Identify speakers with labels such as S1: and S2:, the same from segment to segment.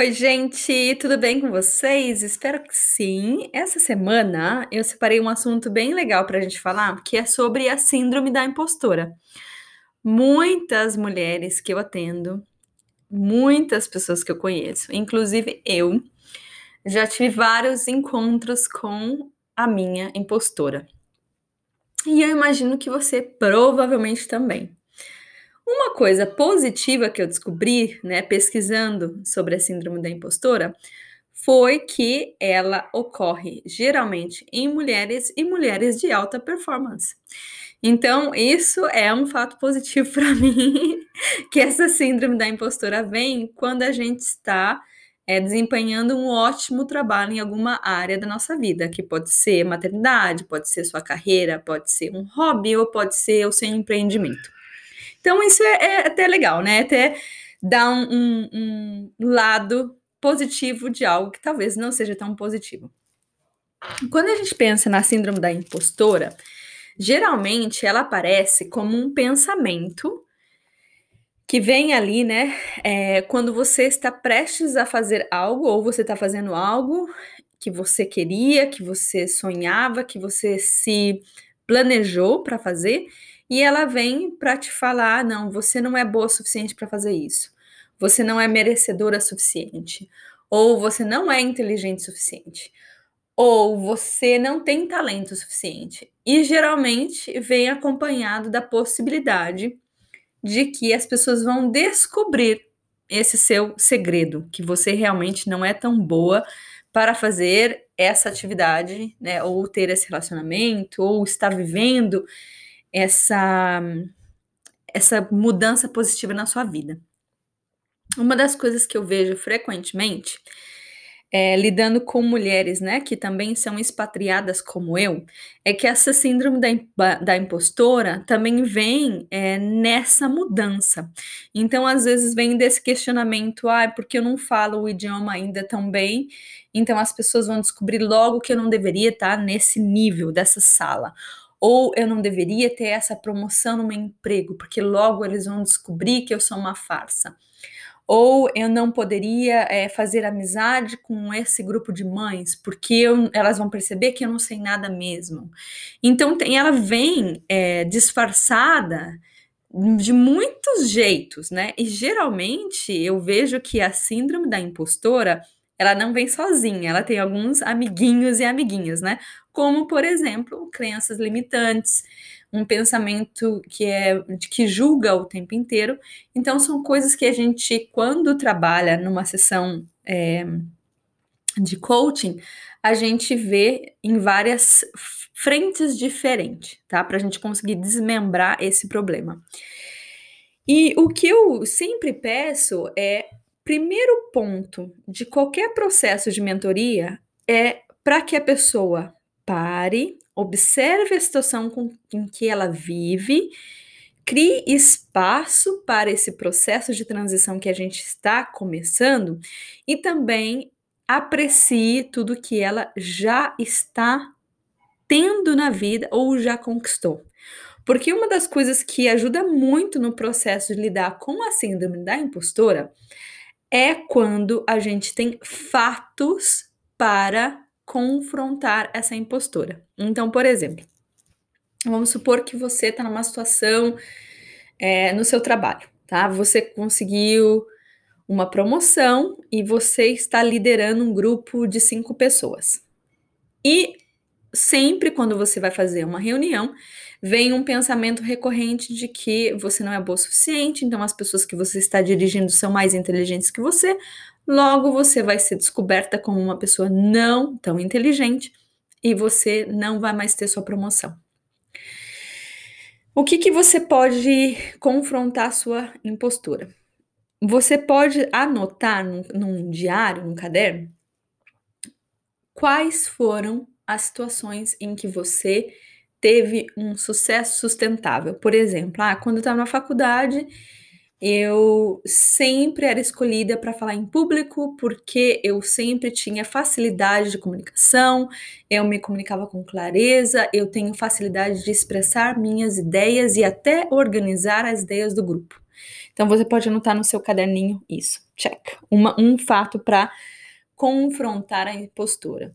S1: Oi, gente, tudo bem com vocês? Espero que sim. Essa semana eu separei um assunto bem legal para a gente falar, que é sobre a síndrome da impostora. Muitas mulheres que eu atendo, muitas pessoas que eu conheço, inclusive eu, já tive vários encontros com a minha impostora. E eu imagino que você provavelmente também. Uma coisa positiva que eu descobri, né, pesquisando sobre a síndrome da impostora, foi que ela ocorre geralmente em mulheres e mulheres de alta performance. Então, isso é um fato positivo para mim, que essa síndrome da impostora vem quando a gente está é, desempenhando um ótimo trabalho em alguma área da nossa vida, que pode ser maternidade, pode ser sua carreira, pode ser um hobby ou pode ser o seu empreendimento. Então, isso é, é até legal, né? Até dá um, um, um lado positivo de algo que talvez não seja tão positivo. Quando a gente pensa na síndrome da impostora, geralmente ela aparece como um pensamento que vem ali, né? É, quando você está prestes a fazer algo, ou você está fazendo algo que você queria, que você sonhava, que você se planejou para fazer, e ela vem para te falar: não, você não é boa o suficiente para fazer isso. Você não é merecedora suficiente. Ou você não é inteligente o suficiente. Ou você não tem talento suficiente. E geralmente vem acompanhado da possibilidade de que as pessoas vão descobrir esse seu segredo, que você realmente não é tão boa para fazer essa atividade, né, ou ter esse relacionamento, ou estar vivendo essa, essa mudança positiva na sua vida. Uma das coisas que eu vejo frequentemente é, lidando com mulheres, né, que também são expatriadas como eu, é que essa síndrome da, da impostora também vem é, nessa mudança. Então, às vezes, vem desse questionamento: ah, porque eu não falo o idioma ainda tão bem, então as pessoas vão descobrir logo que eu não deveria estar nesse nível dessa sala ou eu não deveria ter essa promoção no meu emprego, porque logo eles vão descobrir que eu sou uma farsa. Ou eu não poderia é, fazer amizade com esse grupo de mães, porque eu, elas vão perceber que eu não sei nada mesmo. Então, tem, ela vem é, disfarçada de muitos jeitos, né? E geralmente eu vejo que a síndrome da impostora ela não vem sozinha, ela tem alguns amiguinhos e amiguinhas, né? Como, por exemplo, crenças limitantes, um pensamento que é que julga o tempo inteiro. Então, são coisas que a gente, quando trabalha numa sessão é, de coaching, a gente vê em várias frentes diferentes, tá? Para a gente conseguir desmembrar esse problema. E o que eu sempre peço é primeiro ponto de qualquer processo de mentoria é para que a pessoa pare, observe a situação com, em que ela vive, crie espaço para esse processo de transição que a gente está começando e também aprecie tudo que ela já está tendo na vida ou já conquistou. Porque uma das coisas que ajuda muito no processo de lidar com a síndrome da impostora é quando a gente tem fatos para confrontar essa impostura. Então, por exemplo, vamos supor que você está numa situação é, no seu trabalho, tá? Você conseguiu uma promoção e você está liderando um grupo de cinco pessoas. E sempre quando você vai fazer uma reunião, vem um pensamento recorrente de que você não é boa o suficiente, então as pessoas que você está dirigindo são mais inteligentes que você, logo você vai ser descoberta como uma pessoa não tão inteligente e você não vai mais ter sua promoção. O que, que você pode confrontar sua impostura? Você pode anotar num, num diário, num caderno, quais foram as situações em que você teve um sucesso sustentável. Por exemplo, ah, quando eu estava na faculdade, eu sempre era escolhida para falar em público porque eu sempre tinha facilidade de comunicação, eu me comunicava com clareza, eu tenho facilidade de expressar minhas ideias e até organizar as ideias do grupo. Então você pode anotar no seu caderninho isso. Check. Uma, um fato para confrontar a impostura.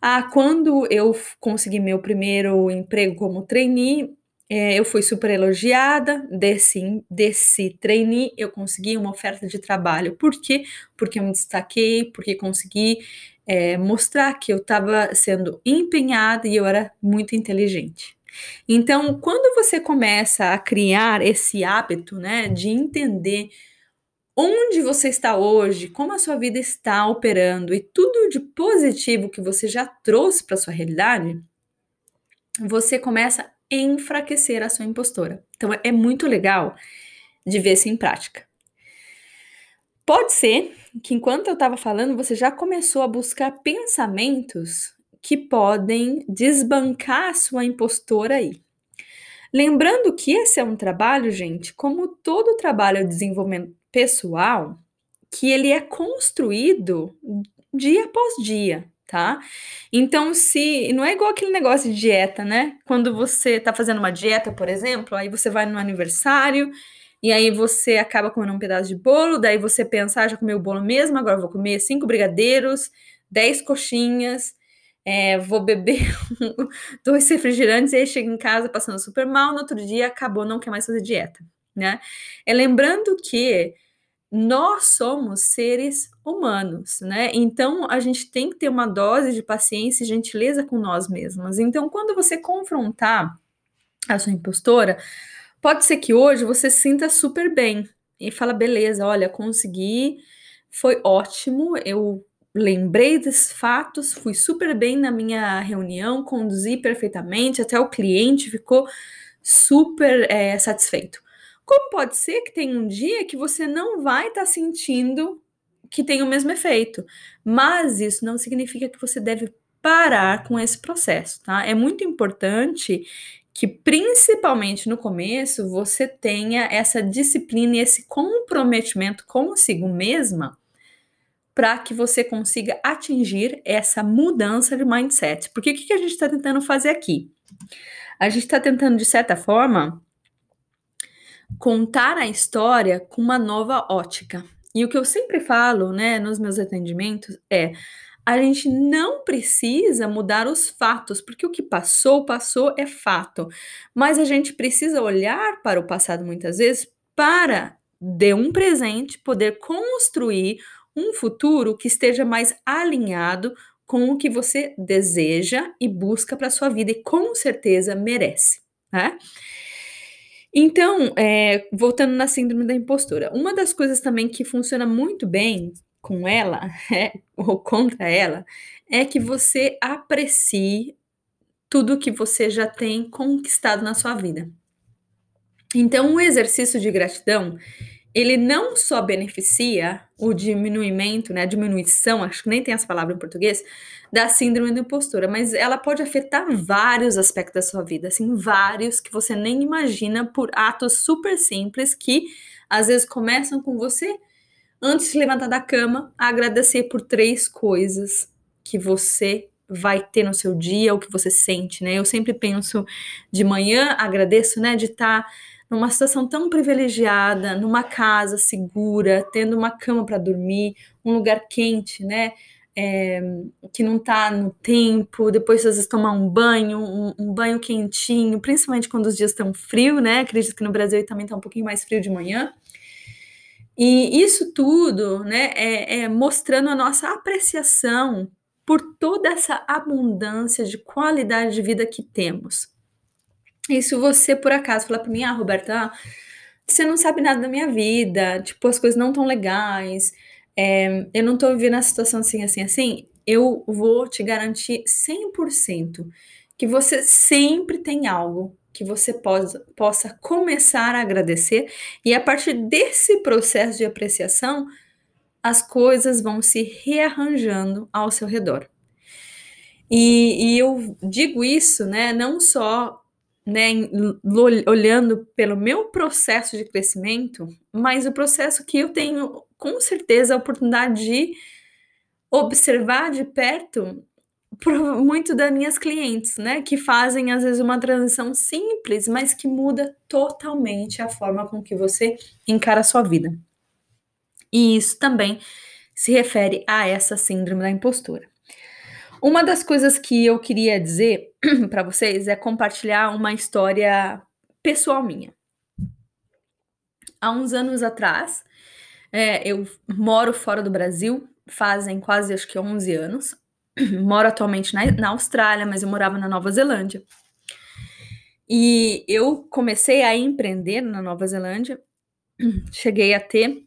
S1: Ah, quando eu consegui meu primeiro emprego como trainee, é, eu fui super elogiada desse, desse trainee, eu consegui uma oferta de trabalho. Por quê? Porque eu me destaquei, porque consegui é, mostrar que eu estava sendo empenhada e eu era muito inteligente. Então, quando você começa a criar esse hábito, né, de entender onde você está hoje, como a sua vida está operando e tudo de positivo que você já trouxe para sua realidade, você começa enfraquecer a sua impostora. Então é muito legal de ver isso em prática. Pode ser que enquanto eu estava falando, você já começou a buscar pensamentos que podem desbancar a sua impostora aí. Lembrando que esse é um trabalho, gente, como todo trabalho de desenvolvimento pessoal, que ele é construído dia após dia tá? Então, se não é igual aquele negócio de dieta, né? Quando você tá fazendo uma dieta, por exemplo, aí você vai no aniversário e aí você acaba comendo um pedaço de bolo, daí você pensa, ah, já comeu o bolo mesmo, agora vou comer cinco brigadeiros, dez coxinhas, é, vou beber dois refrigerantes e aí chega em casa passando super mal, no outro dia acabou, não quer mais fazer dieta, né? É lembrando que nós somos seres humanos, né? Então a gente tem que ter uma dose de paciência e gentileza com nós mesmos. Então, quando você confrontar a sua impostora, pode ser que hoje você se sinta super bem e fala: beleza, olha, consegui, foi ótimo, eu lembrei dos fatos, fui super bem na minha reunião, conduzi perfeitamente, até o cliente ficou super é, satisfeito. Como pode ser que tem um dia que você não vai estar tá sentindo que tem o mesmo efeito, mas isso não significa que você deve parar com esse processo, tá? É muito importante que, principalmente no começo, você tenha essa disciplina e esse comprometimento consigo mesma para que você consiga atingir essa mudança de mindset. Porque o que a gente está tentando fazer aqui? A gente está tentando, de certa forma, contar a história com uma nova ótica. E o que eu sempre falo, né, nos meus atendimentos é: a gente não precisa mudar os fatos, porque o que passou, passou é fato. Mas a gente precisa olhar para o passado muitas vezes para de um presente poder construir um futuro que esteja mais alinhado com o que você deseja e busca para sua vida e com certeza merece, né? Então, é, voltando na síndrome da impostura, uma das coisas também que funciona muito bem com ela, é, ou contra ela, é que você aprecie tudo que você já tem conquistado na sua vida. Então, o exercício de gratidão, ele não só beneficia o diminuimento, né, diminuição, acho que nem tem essa palavra em português, da síndrome da impostura, mas ela pode afetar vários aspectos da sua vida, assim, vários que você nem imagina por atos super simples que às vezes começam com você antes de levantar da cama agradecer por três coisas que você vai ter no seu dia, o que você sente, né? Eu sempre penso de manhã, agradeço, né, de estar tá numa situação tão privilegiada, numa casa segura, tendo uma cama para dormir, um lugar quente, né? É, que não está no tempo, depois às vezes tomar um banho, um, um, banho quentinho, principalmente quando os dias estão frio, né? Acredito que no Brasil também está um pouquinho mais frio de manhã. E isso tudo, né, é, é mostrando a nossa apreciação por toda essa abundância de qualidade de vida que temos. E se você, por acaso, falar para mim, ah, Roberta, você não sabe nada da minha vida, tipo, as coisas não tão legais, é, eu não tô vivendo a situação assim, assim, assim, eu vou te garantir 100% que você sempre tem algo que você possa, possa começar a agradecer, e a partir desse processo de apreciação, as coisas vão se rearranjando ao seu redor. E, e eu digo isso, né, não só né, olhando pelo meu processo de crescimento, mas o processo que eu tenho com certeza a oportunidade de observar de perto muito das minhas clientes, né, que fazem às vezes uma transição simples, mas que muda totalmente a forma com que você encara a sua vida. E isso também se refere a essa síndrome da impostura. Uma das coisas que eu queria dizer para vocês é compartilhar uma história pessoal minha. Há uns anos atrás, é, eu moro fora do Brasil, fazem quase acho que 11 anos. Moro atualmente na, na Austrália, mas eu morava na Nova Zelândia. E eu comecei a empreender na Nova Zelândia. Cheguei a ter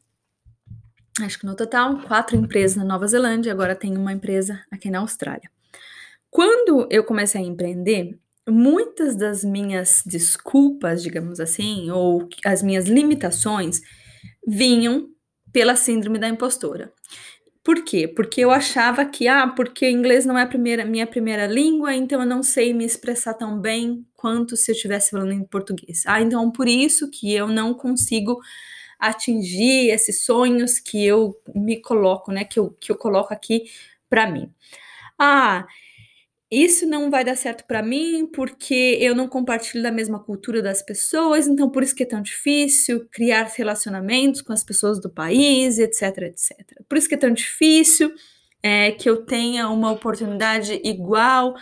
S1: acho que no total, quatro empresas na Nova Zelândia, agora tenho uma empresa aqui na Austrália. Quando eu comecei a empreender, muitas das minhas desculpas, digamos assim, ou as minhas limitações, vinham pela síndrome da impostora. Por quê? Porque eu achava que, ah, porque inglês não é a primeira, minha primeira língua, então eu não sei me expressar tão bem quanto se eu estivesse falando em português. Ah, então por isso que eu não consigo atingir esses sonhos que eu me coloco, né? Que eu, que eu coloco aqui para mim. Ah, isso não vai dar certo para mim porque eu não compartilho da mesma cultura das pessoas, então por isso que é tão difícil criar relacionamentos com as pessoas do país, etc, etc. Por isso que é tão difícil é, que eu tenha uma oportunidade igual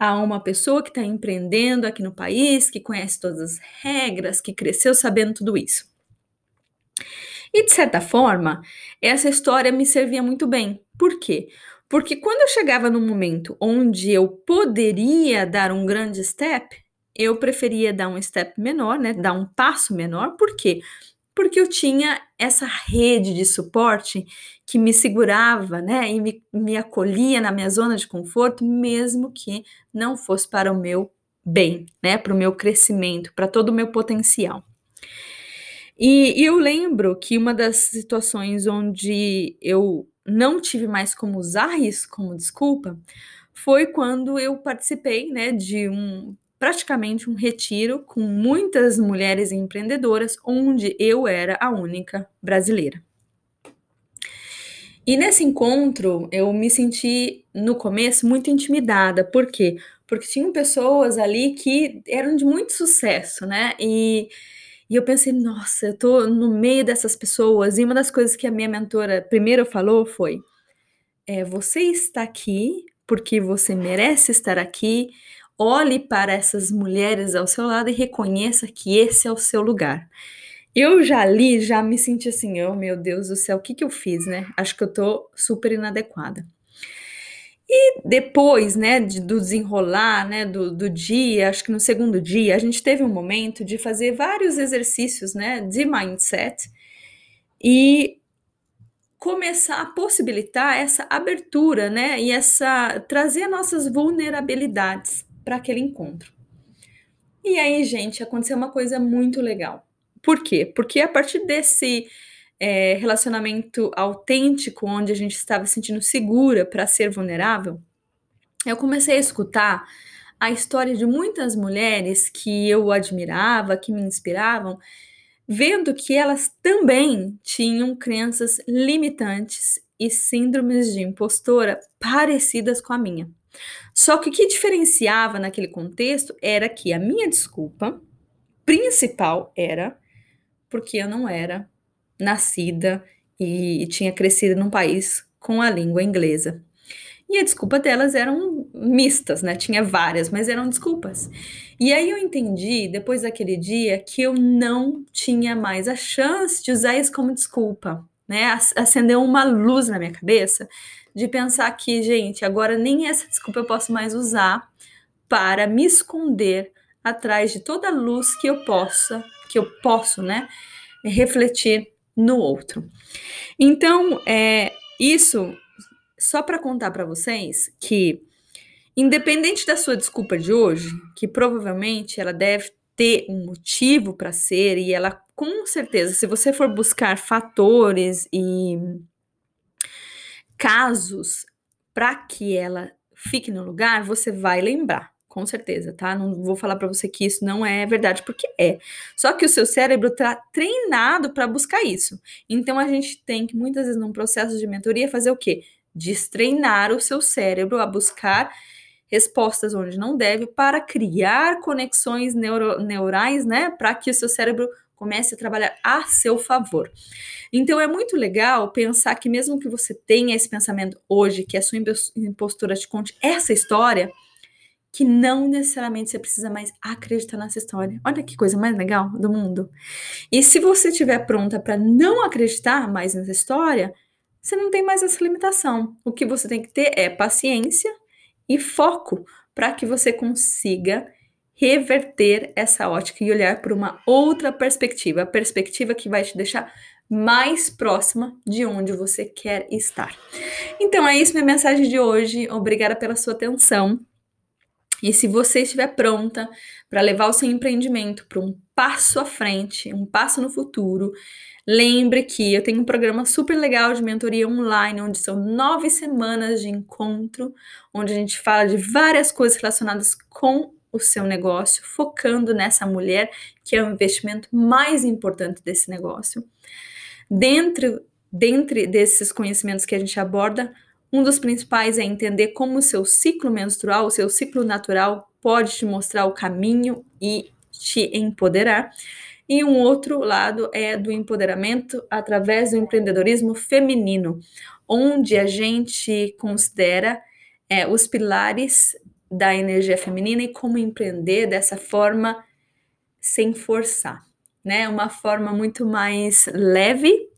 S1: a uma pessoa que está empreendendo aqui no país, que conhece todas as regras, que cresceu sabendo tudo isso. E de certa forma, essa história me servia muito bem. Por quê? Porque quando eu chegava num momento onde eu poderia dar um grande step, eu preferia dar um step menor, né? Dar um passo menor. Por quê? Porque eu tinha essa rede de suporte que me segurava, né? E me, me acolhia na minha zona de conforto, mesmo que não fosse para o meu bem, né? Para o meu crescimento, para todo o meu potencial. E, e eu lembro que uma das situações onde eu não tive mais como usar isso como desculpa foi quando eu participei, né, de um praticamente um retiro com muitas mulheres empreendedoras, onde eu era a única brasileira. E nesse encontro eu me senti no começo muito intimidada, por quê? Porque tinham pessoas ali que eram de muito sucesso, né? E e eu pensei, nossa, eu tô no meio dessas pessoas. E uma das coisas que a minha mentora primeiro falou foi: é, você está aqui porque você merece estar aqui. Olhe para essas mulheres ao seu lado e reconheça que esse é o seu lugar. Eu já li, já me senti assim, oh meu Deus do céu, o que, que eu fiz, né? Acho que eu tô super inadequada. E depois, né, de, do desenrolar, né, do, do dia, acho que no segundo dia, a gente teve um momento de fazer vários exercícios, né, de mindset e começar a possibilitar essa abertura, né, e essa trazer nossas vulnerabilidades para aquele encontro. E aí, gente, aconteceu uma coisa muito legal. Por quê? Porque a partir desse é, relacionamento autêntico, onde a gente estava se sentindo segura para ser vulnerável, eu comecei a escutar a história de muitas mulheres que eu admirava, que me inspiravam, vendo que elas também tinham crenças limitantes e síndromes de impostora parecidas com a minha. Só que o que diferenciava naquele contexto era que a minha desculpa principal era porque eu não era nascida e, tinha crescido num país com a língua inglesa. E a desculpa delas eram mistas, né? Tinha várias, mas eram desculpas. E aí eu entendi, depois daquele dia, que eu não tinha mais a chance de usar isso como desculpa, né? Acendeu uma luz na minha cabeça de pensar que, gente, agora nem essa desculpa eu posso mais usar para me esconder atrás de toda a luz que eu possa, que eu posso, né, refletir no outro. Então, é, isso só para contar para vocês que Independente da sua desculpa de hoje, que provavelmente ela deve ter um motivo para ser, e ela com certeza, se você for buscar fatores e casos para que ela fique no lugar, você vai lembrar, com certeza, tá? Não vou falar para você que isso não é verdade, porque é. Só que o seu cérebro tá treinado para buscar isso. Então a gente tem que muitas vezes num processo de mentoria fazer o quê? Destreinar o seu cérebro a buscar respostas onde não deve para criar conexões neuro, neurais, né, para que o seu cérebro comece a trabalhar a seu favor. Então é muito legal pensar que mesmo que você tenha esse pensamento hoje, que a sua impostura te conte essa história, que não necessariamente você precisa mais acreditar nessa história. Olha que coisa mais legal do mundo. E se você estiver pronta para não acreditar mais nessa história, você não tem mais essa limitação. O que você tem que ter é paciência e foco para que você consiga reverter essa ótica e olhar por uma outra perspectiva, a perspectiva que vai te deixar mais próxima de onde você quer estar. Então é isso minha mensagem de hoje. Obrigada pela sua atenção. E se você estiver pronta para levar o seu empreendimento para um passo à frente, um passo no futuro, lembre que eu tenho um programa super legal de mentoria online, onde são nove semanas de encontro, onde a gente fala de várias coisas relacionadas com o seu negócio, focando nessa mulher que é o investimento mais importante desse negócio. Dentro, dentre desses conhecimentos que a gente aborda, um dos principais é entender como o seu ciclo menstrual, o seu ciclo natural, pode te mostrar o caminho e te empoderar. E um outro lado é do empoderamento através do empreendedorismo feminino, onde a gente considera é, os pilares da energia feminina e como empreender dessa forma sem forçar, né? Uma forma muito mais leve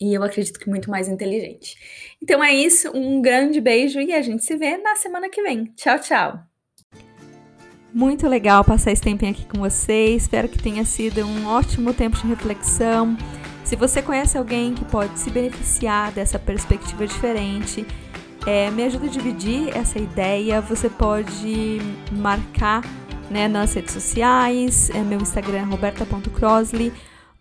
S1: e eu acredito que muito mais inteligente. Então é isso, um grande beijo e a gente se vê na semana que vem. Tchau, tchau! Muito legal passar esse tempinho aqui com vocês. Espero que tenha sido um ótimo tempo de reflexão. Se você conhece alguém que pode se beneficiar dessa perspectiva diferente, é, me ajuda a dividir essa ideia. Você pode marcar né, nas redes sociais, é, meu Instagram é roberta.crosley